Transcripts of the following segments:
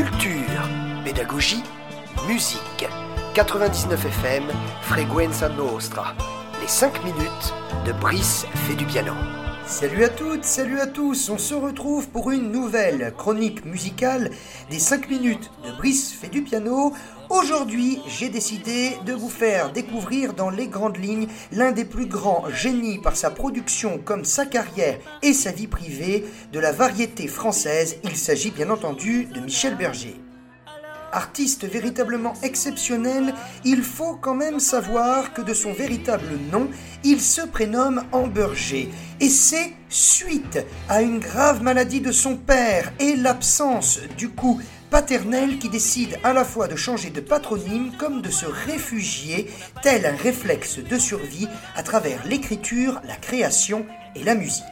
Culture, pédagogie, musique. 99 FM, Freguenza Nostra. Les 5 minutes de Brice fait du piano. Salut à toutes, salut à tous, on se retrouve pour une nouvelle chronique musicale des 5 minutes de Brice fait du piano. Aujourd'hui, j'ai décidé de vous faire découvrir dans les grandes lignes l'un des plus grands génies par sa production comme sa carrière et sa vie privée de la variété française. Il s'agit bien entendu de Michel Berger. Artiste véritablement exceptionnel, il faut quand même savoir que de son véritable nom, il se prénomme Amberger. Et c'est suite à une grave maladie de son père et l'absence du coup paternel qui décide à la fois de changer de patronyme comme de se réfugier, tel un réflexe de survie à travers l'écriture, la création et la musique.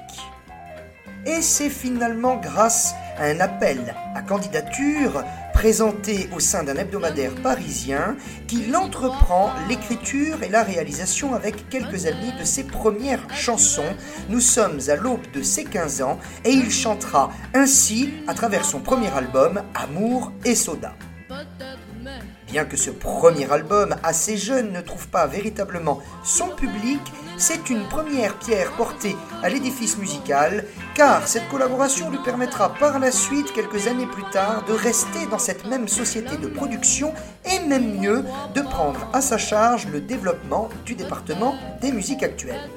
Et c'est finalement grâce à un appel à candidature présenté au sein d'un hebdomadaire parisien qu'il entreprend l'écriture et la réalisation avec quelques amis de ses premières chansons. Nous sommes à l'aube de ses 15 ans et il chantera ainsi à travers son premier album Amour et Soda. Bien que ce premier album assez jeune ne trouve pas véritablement son public, c'est une première pierre portée à l'édifice musical, car cette collaboration lui permettra par la suite, quelques années plus tard, de rester dans cette même société de production et même mieux, de prendre à sa charge le développement du département des musiques actuelles.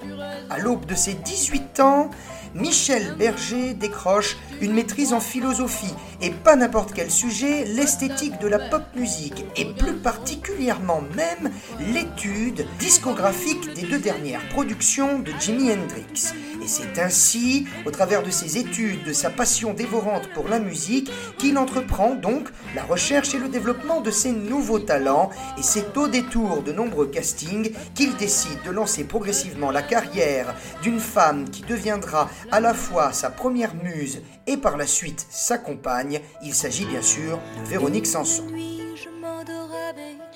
À l'aube de ses 18 ans, Michel Berger décroche une maîtrise en philosophie et pas n'importe quel sujet, l'esthétique de la pop musique et plus particulièrement même l'étude discographique des deux dernières productions de Jimi Hendrix. Et c'est ainsi, au travers de ses études, de sa passion dévorante pour la musique, qu'il entreprend donc la recherche et le développement de ses nouveaux talents et c'est au détour de nombreux castings qu'il décide de lancer progressivement la carrière d'une femme qui deviendra à la fois sa première muse et par la suite sa compagne. Il s'agit bien sûr de Véronique Sanson.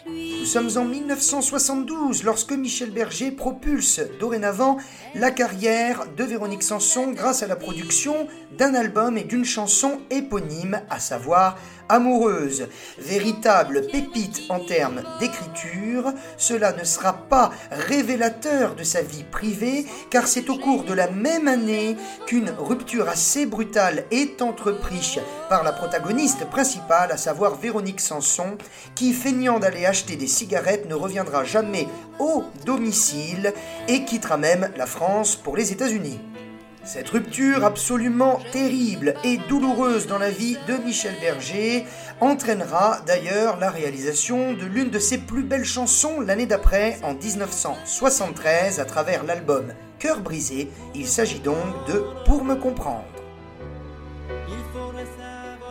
Nous sommes en 1972 lorsque Michel Berger propulse dorénavant la carrière de Véronique Sanson grâce à la production d'un album et d'une chanson éponyme, à savoir Amoureuse. Véritable pépite en termes d'écriture, cela ne sera pas révélateur de sa vie privée car c'est au cours de la même année qu'une rupture assez brutale est entreprise par la protagoniste principale, à savoir Véronique Sanson, qui, feignant d'aller acheter des cigarettes, ne reviendra jamais au domicile et quittera même la France pour les États-Unis. Cette rupture absolument terrible et douloureuse dans la vie de Michel Berger entraînera d'ailleurs la réalisation de l'une de ses plus belles chansons l'année d'après, en 1973, à travers l'album Cœur brisé. Il s'agit donc de Pour me comprendre.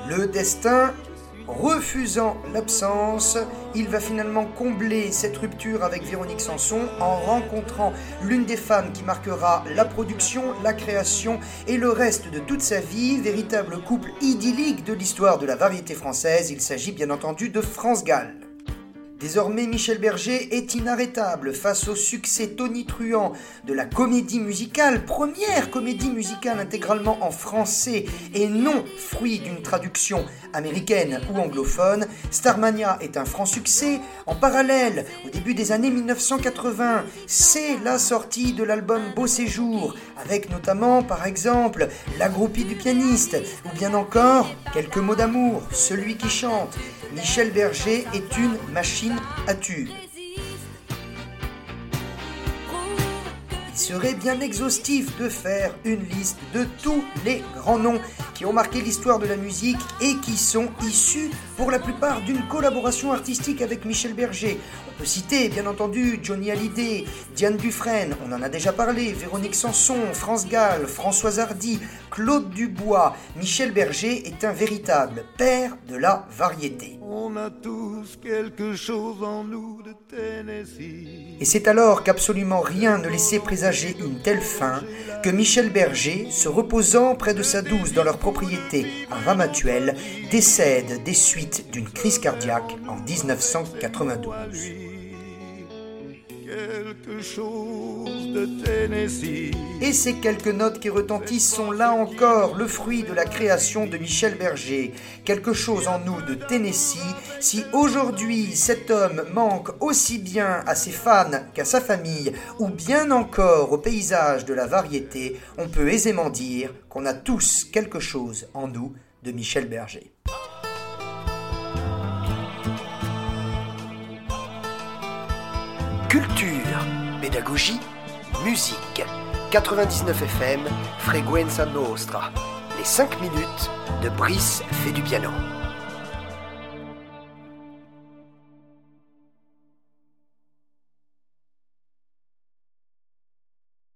Le destin Refusant l'absence, il va finalement combler cette rupture avec Véronique Sanson en rencontrant l'une des femmes qui marquera la production, la création et le reste de toute sa vie, véritable couple idyllique de l'histoire de la variété française. Il s'agit bien entendu de France Gall. Désormais, Michel Berger est inarrêtable face au succès tonitruant de la comédie musicale, première comédie musicale intégralement en français et non fruit d'une traduction américaine ou anglophone. Starmania est un franc succès. En parallèle, au début des années 1980, c'est la sortie de l'album Beau Séjour, avec notamment, par exemple, La groupie du pianiste, ou bien encore Quelques mots d'amour, Celui qui chante. Michel Berger est une machine à tube. Il serait bien exhaustif de faire une liste de tous les grands noms qui ont marqué l'histoire de la musique et qui sont issus pour la plupart d'une collaboration artistique avec Michel Berger. On peut citer bien entendu Johnny Hallyday, Diane Dufresne, on en a déjà parlé, Véronique Sanson, France Gall, Françoise Hardy, Claude Dubois. Michel Berger est un véritable père de la variété. On a tous quelque chose en nous de Tennessee. Et c'est alors qu'absolument rien ne laissait présager une telle fin que Michel Berger, se reposant près de sa douce dans leur propriété à Ramatuelle, décède des suites d'une crise cardiaque en 1992. Quelque chose de Tennessee. Et ces quelques notes qui retentissent sont là encore le fruit de la création de Michel Berger. Quelque chose en nous de Tennessee. Si aujourd'hui cet homme manque aussi bien à ses fans qu'à sa famille, ou bien encore au paysage de la variété, on peut aisément dire qu'on a tous quelque chose en nous de Michel Berger. Culture, pédagogie, musique. 99 FM, Frequenza Nostra. Les 5 minutes de Brice fait du piano.